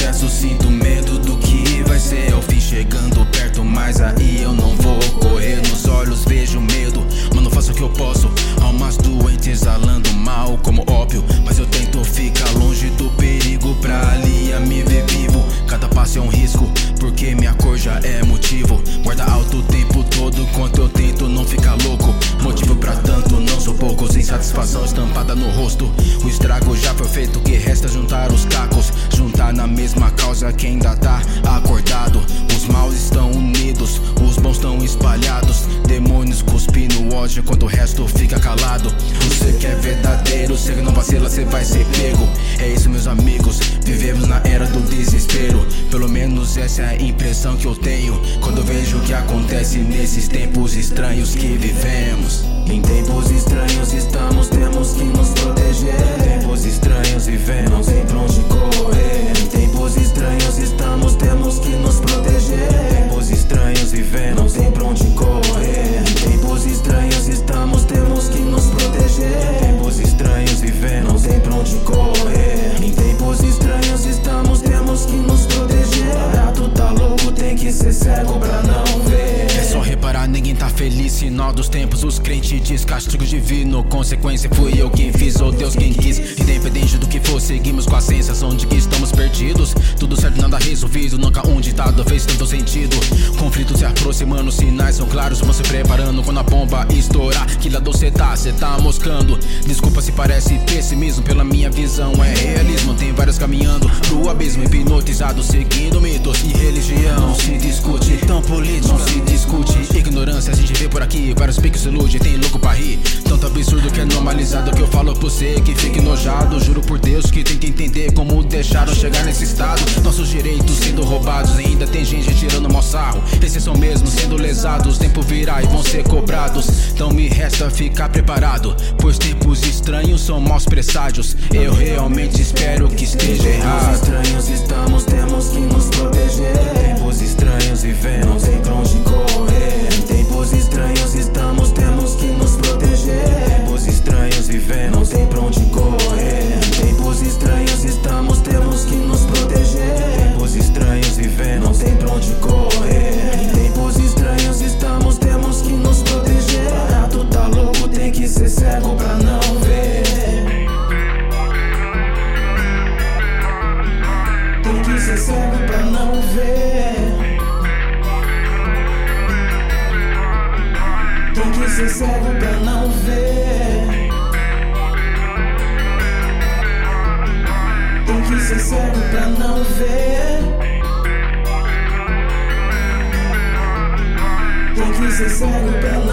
processo Sinto medo do que vai ser. Eu fim chegando perto, mas aí eu não vou poucos. Insatisfação estampada no rosto. O estrago já foi feito, o que resta juntar os cacos. Juntar na mesma causa quem ainda tá ódio enquanto o resto fica calado. Você que é verdadeiro, você que não vacila, você vai ser pego. É isso, meus amigos. Vivemos na era do desespero. Pelo menos essa é a impressão que eu tenho quando vejo o que acontece nesses tempos estranhos que vivemos. Em tempos estranhos estamos, temos que nos proteger. Em tempos estranhos tempos, os crentes diz castigo divino. Consequência fui eu quem fiz ou Deus quem quis. Independente do que for, seguimos com a sensação de que estamos perdidos. Tudo certo, nada resolvido. Nunca um ditado fez tanto sentido. Conflito se aproximando, sinais são claros. Vão se preparando quando a bomba estourar. Que lado cê tá? Cê tá moscando. Desculpa se parece pessimismo. Pela minha visão, é realismo. Tem vários caminhando pro abismo. Hipnotizado, seguindo mitos e religião. Não se discute, tão político. Aqui. Vários piques ilude, tem louco pra rir. Tanto absurdo que é normalizado que eu falo pra você que fique nojado. Juro por Deus que tenta entender como deixaram chegar nesse estado. Nossos direitos sendo roubados, ainda tem gente tirando mó sarro. Esses são mesmo sendo lesados. Tempo virá e vão ser cobrados. Então me resta ficar preparado. Pois tempos estranhos são maus presságios. Eu realmente espero que esteja errado. Cego pra não ver. Tem que ser cego pra não ver. Tem que ser cego pra não ver.